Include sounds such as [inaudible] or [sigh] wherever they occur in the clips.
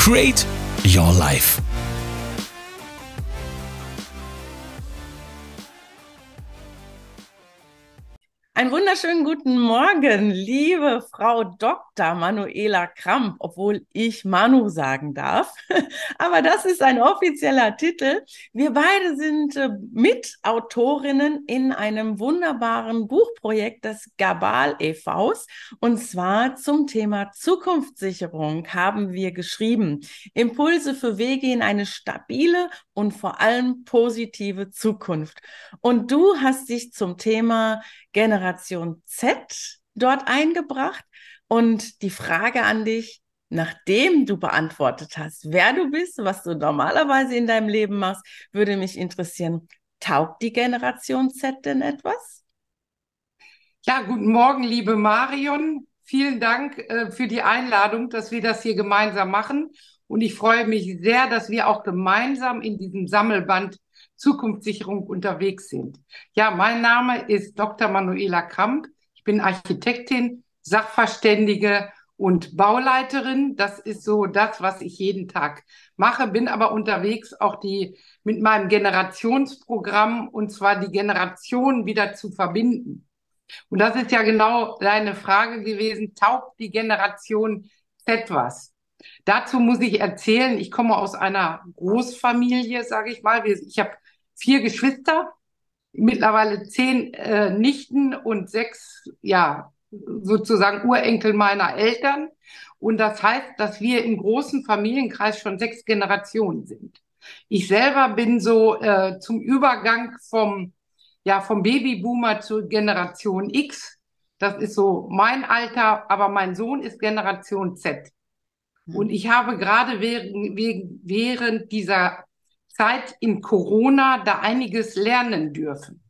Create Your Life. Einen wunderschönen guten Morgen, liebe Frau Dr. Manuela Kramp, obwohl ich Manu sagen darf. [laughs] Aber das ist ein offizieller Titel. Wir beide sind äh, Mitautorinnen in einem wunderbaren Buchprojekt des Gabal e.V.s. Und zwar zum Thema Zukunftssicherung haben wir geschrieben. Impulse für Wege in eine stabile und vor allem positive Zukunft. Und du hast dich zum Thema Generation Z dort eingebracht. Und die Frage an dich, nachdem du beantwortet hast, wer du bist, was du normalerweise in deinem Leben machst, würde mich interessieren, taugt die Generation Z denn etwas? Ja, guten Morgen, liebe Marion. Vielen Dank äh, für die Einladung, dass wir das hier gemeinsam machen. Und ich freue mich sehr, dass wir auch gemeinsam in diesem Sammelband Zukunftssicherung unterwegs sind. Ja, mein Name ist Dr. Manuela Kramp. Ich bin Architektin, Sachverständige und Bauleiterin. Das ist so das, was ich jeden Tag mache. Bin aber unterwegs auch die mit meinem Generationsprogramm und zwar die Generation wieder zu verbinden. Und das ist ja genau deine Frage gewesen. Taugt die Generation Z was? Dazu muss ich erzählen, ich komme aus einer Großfamilie, sage ich mal. Ich habe vier Geschwister, mittlerweile zehn äh, Nichten und sechs, ja, sozusagen Urenkel meiner Eltern. Und das heißt, dass wir im großen Familienkreis schon sechs Generationen sind. Ich selber bin so äh, zum Übergang vom, ja, vom Babyboomer zur Generation X. Das ist so mein Alter, aber mein Sohn ist Generation Z. Und ich habe gerade während, während dieser Zeit in Corona da einiges lernen dürfen.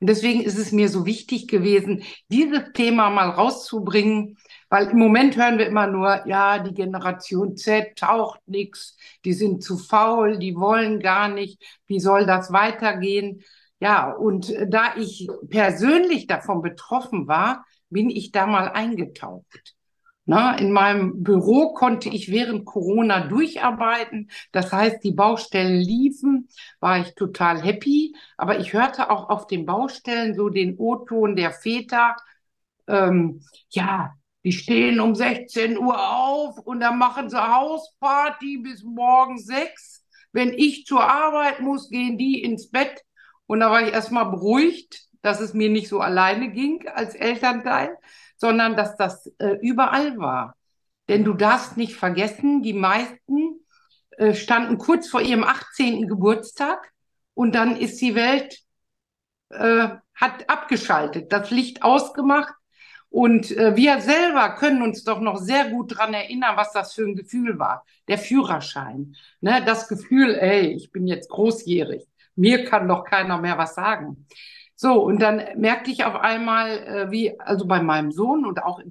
Und deswegen ist es mir so wichtig gewesen, dieses Thema mal rauszubringen, weil im Moment hören wir immer nur, ja, die Generation Z taucht nichts, die sind zu faul, die wollen gar nicht, wie soll das weitergehen? Ja, und da ich persönlich davon betroffen war, bin ich da mal eingetaucht. Na, in meinem Büro konnte ich während Corona durcharbeiten. Das heißt, die Baustellen liefen, war ich total happy. Aber ich hörte auch auf den Baustellen so den O-Ton der Väter. Ähm, ja, die stehen um 16 Uhr auf und dann machen sie Hausparty bis morgen sechs. Wenn ich zur Arbeit muss, gehen die ins Bett. Und da war ich erstmal beruhigt, dass es mir nicht so alleine ging als Elternteil sondern dass das äh, überall war. Denn du darfst nicht vergessen, die meisten äh, standen kurz vor ihrem 18. Geburtstag und dann ist die Welt, äh, hat abgeschaltet, das Licht ausgemacht. Und äh, wir selber können uns doch noch sehr gut dran erinnern, was das für ein Gefühl war. Der Führerschein. Ne? Das Gefühl, ey, ich bin jetzt großjährig. Mir kann doch keiner mehr was sagen. So, und dann merkte ich auf einmal, äh, wie, also bei meinem Sohn und auch im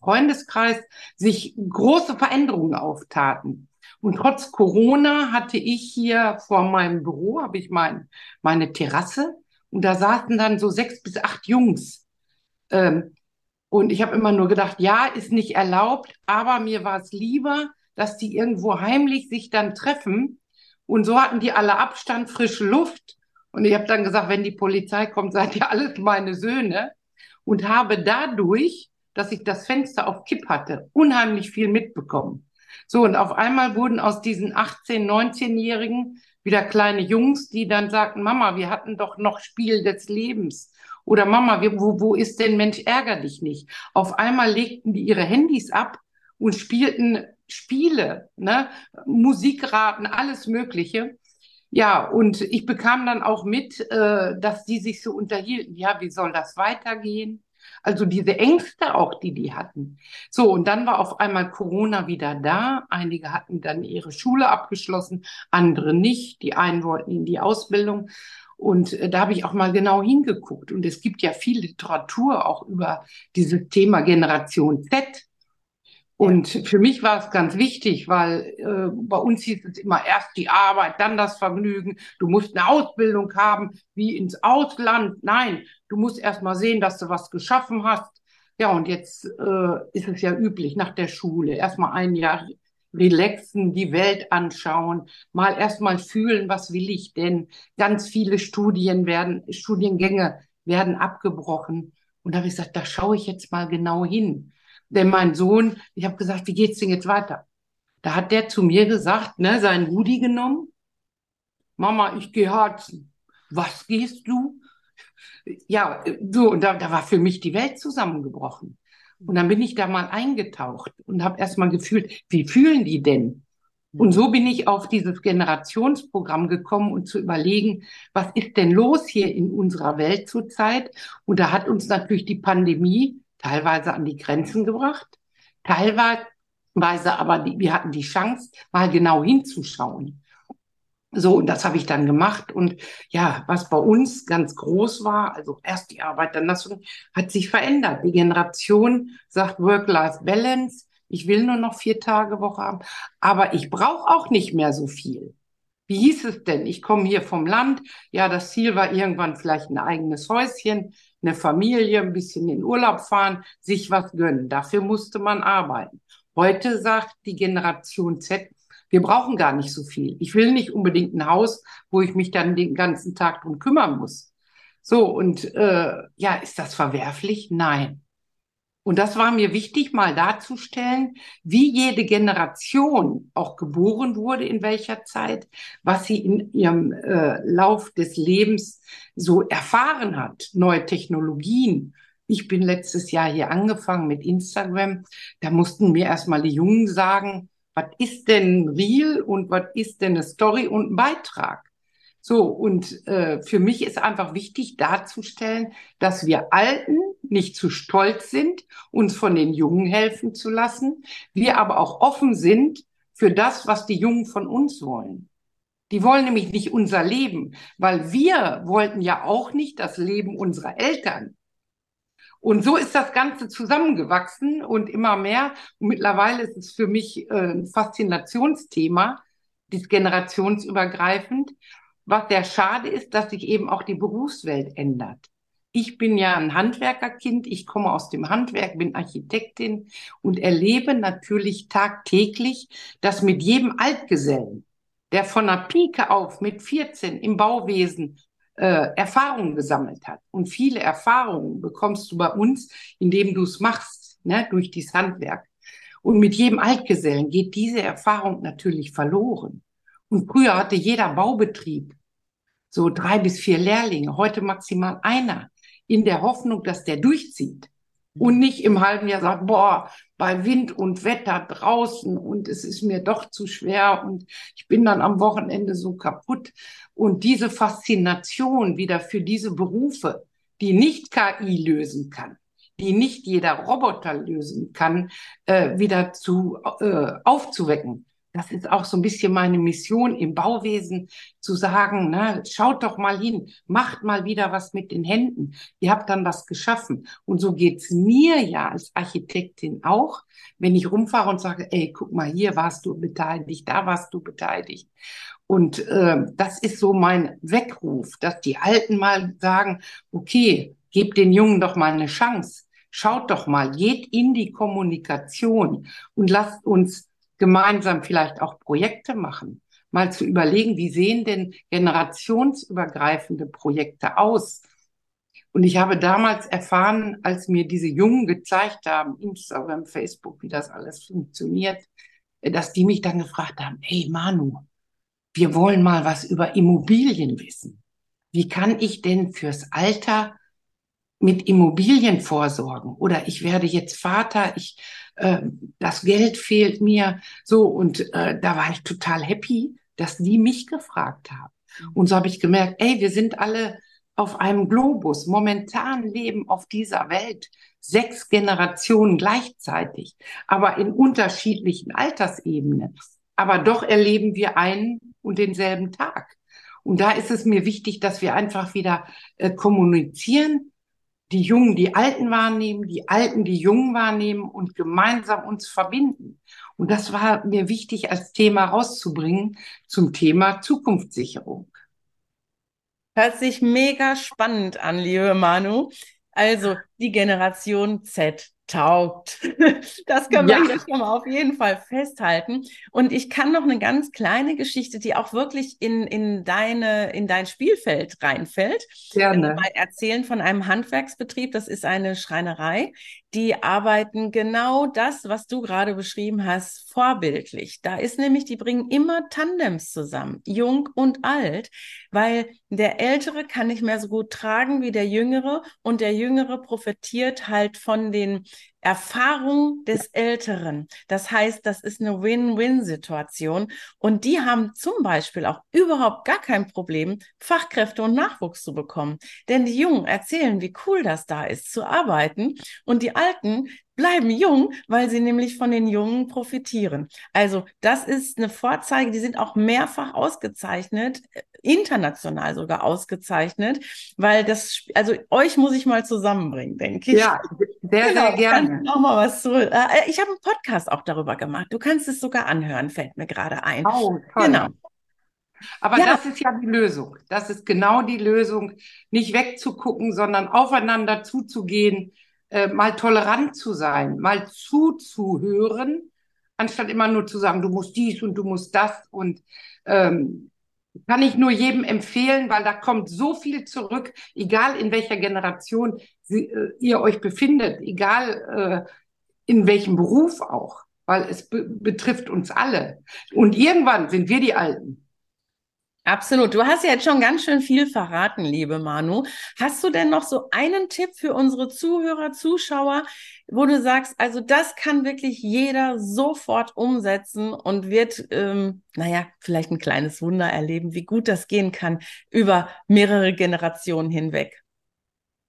Freundeskreis, sich große Veränderungen auftaten. Und trotz Corona hatte ich hier vor meinem Büro, habe ich mein, meine Terrasse und da saßen dann so sechs bis acht Jungs. Ähm, und ich habe immer nur gedacht, ja, ist nicht erlaubt, aber mir war es lieber, dass die irgendwo heimlich sich dann treffen. Und so hatten die alle Abstand, frische Luft. Und ich habe dann gesagt, wenn die Polizei kommt, seid ihr alles meine Söhne. Und habe dadurch, dass ich das Fenster auf Kipp hatte, unheimlich viel mitbekommen. So, und auf einmal wurden aus diesen 18-, 19-Jährigen wieder kleine Jungs, die dann sagten, Mama, wir hatten doch noch Spiel des Lebens. Oder Mama, wo, wo ist denn Mensch, ärger dich nicht? Auf einmal legten die ihre Handys ab und spielten Spiele, ne? Musikraten, alles Mögliche. Ja, und ich bekam dann auch mit, äh, dass die sich so unterhielten. Ja, wie soll das weitergehen? Also diese Ängste auch, die die hatten. So, und dann war auf einmal Corona wieder da. Einige hatten dann ihre Schule abgeschlossen, andere nicht. Die einen wollten in die Ausbildung. Und äh, da habe ich auch mal genau hingeguckt. Und es gibt ja viel Literatur auch über dieses Thema Generation Z. Und für mich war es ganz wichtig, weil äh, bei uns hieß es immer erst die Arbeit, dann das Vergnügen. Du musst eine Ausbildung haben, wie ins Ausland. Nein, du musst erst mal sehen, dass du was geschaffen hast. Ja, und jetzt äh, ist es ja üblich nach der Schule. Erst mal ein Jahr relaxen, die Welt anschauen, mal erst mal fühlen, was will ich denn. Ganz viele Studien werden, Studiengänge werden abgebrochen. Und da habe ich gesagt, da schaue ich jetzt mal genau hin. Denn mein Sohn, ich habe gesagt, wie geht's denn jetzt weiter? Da hat der zu mir gesagt, ne, seinen Rudi genommen. Mama, ich gehe harzen. Was gehst du? Ja, so, und da, da war für mich die Welt zusammengebrochen. Und dann bin ich da mal eingetaucht und habe erst mal gefühlt, wie fühlen die denn? Und so bin ich auf dieses Generationsprogramm gekommen und zu überlegen, was ist denn los hier in unserer Welt zurzeit? Und da hat uns natürlich die Pandemie teilweise an die Grenzen gebracht, teilweise aber die, wir hatten die Chance, mal genau hinzuschauen. So, und das habe ich dann gemacht. Und ja, was bei uns ganz groß war, also erst die Arbeit, dann das hat sich verändert. Die Generation sagt Work-Life-Balance. Ich will nur noch vier Tage Woche haben, aber ich brauche auch nicht mehr so viel. Wie hieß es denn? Ich komme hier vom Land. Ja, das Ziel war irgendwann vielleicht ein eigenes Häuschen eine Familie, ein bisschen in Urlaub fahren, sich was gönnen. Dafür musste man arbeiten. Heute sagt die Generation Z, wir brauchen gar nicht so viel. Ich will nicht unbedingt ein Haus, wo ich mich dann den ganzen Tag drum kümmern muss. So, und äh, ja, ist das verwerflich? Nein. Und das war mir wichtig, mal darzustellen, wie jede Generation auch geboren wurde, in welcher Zeit, was sie in ihrem äh, Lauf des Lebens so erfahren hat, neue Technologien. Ich bin letztes Jahr hier angefangen mit Instagram. Da mussten mir erstmal die Jungen sagen, was ist denn real und was ist denn eine Story und ein Beitrag? So, und äh, für mich ist einfach wichtig darzustellen, dass wir Alten nicht zu stolz sind, uns von den Jungen helfen zu lassen, wir aber auch offen sind für das, was die Jungen von uns wollen. Die wollen nämlich nicht unser Leben, weil wir wollten ja auch nicht das Leben unserer Eltern. Und so ist das Ganze zusammengewachsen und immer mehr. Und mittlerweile ist es für mich äh, ein Faszinationsthema, das generationsübergreifend. Was sehr schade ist, dass sich eben auch die Berufswelt ändert. Ich bin ja ein Handwerkerkind, ich komme aus dem Handwerk, bin Architektin und erlebe natürlich tagtäglich, dass mit jedem Altgesellen, der von der Pike auf mit 14 im Bauwesen äh, Erfahrungen gesammelt hat. Und viele Erfahrungen bekommst du bei uns, indem du es machst, ne, durch dieses Handwerk. Und mit jedem Altgesellen geht diese Erfahrung natürlich verloren. Und früher hatte jeder Baubetrieb so drei bis vier Lehrlinge, heute maximal einer, in der Hoffnung, dass der durchzieht. Und nicht im halben Jahr sagt, boah, bei Wind und Wetter draußen und es ist mir doch zu schwer und ich bin dann am Wochenende so kaputt. Und diese Faszination wieder für diese Berufe, die nicht KI lösen kann, die nicht jeder Roboter lösen kann, äh, wieder zu äh, aufzuwecken das ist auch so ein bisschen meine Mission im Bauwesen, zu sagen, na, schaut doch mal hin, macht mal wieder was mit den Händen. Ihr habt dann was geschaffen. Und so geht's mir ja als Architektin auch, wenn ich rumfahre und sage, ey, guck mal, hier warst du beteiligt, da warst du beteiligt. Und äh, das ist so mein Weckruf, dass die Alten mal sagen, okay, gebt den Jungen doch mal eine Chance. Schaut doch mal, geht in die Kommunikation und lasst uns gemeinsam vielleicht auch Projekte machen, mal zu überlegen, wie sehen denn generationsübergreifende Projekte aus? Und ich habe damals erfahren, als mir diese Jungen gezeigt haben, Instagram, Facebook, wie das alles funktioniert, dass die mich dann gefragt haben, hey Manu, wir wollen mal was über Immobilien wissen. Wie kann ich denn fürs Alter mit Immobilien vorsorgen? Oder ich werde jetzt Vater, ich äh, das Geld fehlt mir. So, und äh, da war ich total happy, dass die mich gefragt haben. Mhm. Und so habe ich gemerkt, ey, wir sind alle auf einem Globus. Momentan leben auf dieser Welt sechs Generationen gleichzeitig, aber in unterschiedlichen Altersebenen. Aber doch erleben wir einen und denselben Tag. Und da ist es mir wichtig, dass wir einfach wieder äh, kommunizieren, die Jungen die Alten wahrnehmen, die Alten die Jungen wahrnehmen und gemeinsam uns verbinden. Und das war mir wichtig als Thema rauszubringen zum Thema Zukunftssicherung. Hört sich mega spannend an, liebe Manu. Also die Generation Z taugt. [laughs] Das können wir ja. hier schon mal auf jeden Fall festhalten. Und ich kann noch eine ganz kleine Geschichte, die auch wirklich in, in, deine, in dein Spielfeld reinfällt. Gerne. Mal erzählen von einem Handwerksbetrieb. Das ist eine Schreinerei. Die arbeiten genau das, was du gerade beschrieben hast, vorbildlich. Da ist nämlich, die bringen immer Tandems zusammen, jung und alt, weil der Ältere kann nicht mehr so gut tragen wie der Jüngere und der Jüngere profitiert halt von den Erfahrung des Älteren. Das heißt, das ist eine Win-Win-Situation. Und die haben zum Beispiel auch überhaupt gar kein Problem, Fachkräfte und Nachwuchs zu bekommen. Denn die Jungen erzählen, wie cool das da ist, zu arbeiten. Und die Alten, bleiben jung, weil sie nämlich von den Jungen profitieren. Also das ist eine Vorzeige, die sind auch mehrfach ausgezeichnet, äh, international sogar ausgezeichnet, weil das, also euch muss ich mal zusammenbringen, denke ich. Ja, sehr, genau, sehr gerne. Noch mal was zu, äh, ich habe einen Podcast auch darüber gemacht. Du kannst es sogar anhören, fällt mir gerade ein. Oh, toll. Genau. Aber ja. das ist ja die Lösung. Das ist genau die Lösung, nicht wegzugucken, sondern aufeinander zuzugehen, äh, mal tolerant zu sein, mal zuzuhören, anstatt immer nur zu sagen, du musst dies und du musst das. Und ähm, kann ich nur jedem empfehlen, weil da kommt so viel zurück, egal in welcher Generation sie, äh, ihr euch befindet, egal äh, in welchem Beruf auch, weil es be betrifft uns alle. Und irgendwann sind wir die Alten. Absolut. Du hast ja jetzt schon ganz schön viel verraten, liebe Manu. Hast du denn noch so einen Tipp für unsere Zuhörer, Zuschauer, wo du sagst, also das kann wirklich jeder sofort umsetzen und wird, ähm, naja, vielleicht ein kleines Wunder erleben, wie gut das gehen kann über mehrere Generationen hinweg?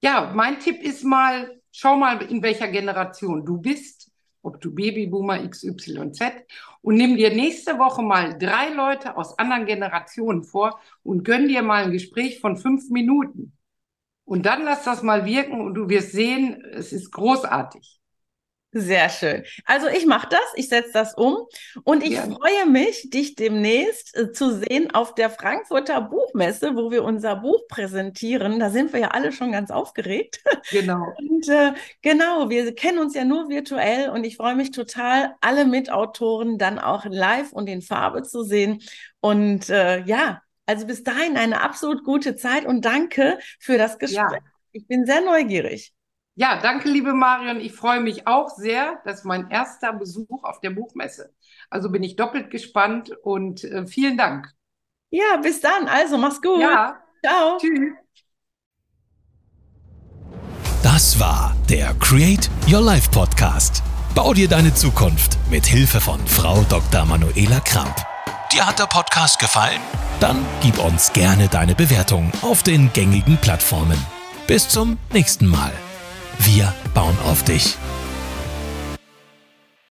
Ja, mein Tipp ist mal, schau mal, in welcher Generation du bist ob du Babyboomer XYZ und nimm dir nächste Woche mal drei Leute aus anderen Generationen vor und gönn dir mal ein Gespräch von fünf Minuten. Und dann lass das mal wirken und du wirst sehen, es ist großartig. Sehr schön. Also ich mache das, ich setze das um und ich ja. freue mich, dich demnächst äh, zu sehen auf der Frankfurter Buchmesse, wo wir unser Buch präsentieren. Da sind wir ja alle schon ganz aufgeregt. Genau. [laughs] Und äh, genau, wir kennen uns ja nur virtuell und ich freue mich total, alle Mitautoren dann auch live und in Farbe zu sehen. Und äh, ja, also bis dahin eine absolut gute Zeit und danke für das Gespräch. Ja. Ich bin sehr neugierig. Ja, danke, liebe Marion. Ich freue mich auch sehr. Das ist mein erster Besuch auf der Buchmesse. Also bin ich doppelt gespannt und äh, vielen Dank. Ja, bis dann. Also, mach's gut. Ja. Ciao. Tschüss. Das war der Create Your Life Podcast. Bau dir deine Zukunft mit Hilfe von Frau Dr. Manuela Kramp. Dir hat der Podcast gefallen? Dann gib uns gerne deine Bewertung auf den gängigen Plattformen. Bis zum nächsten Mal. Wir bauen auf dich.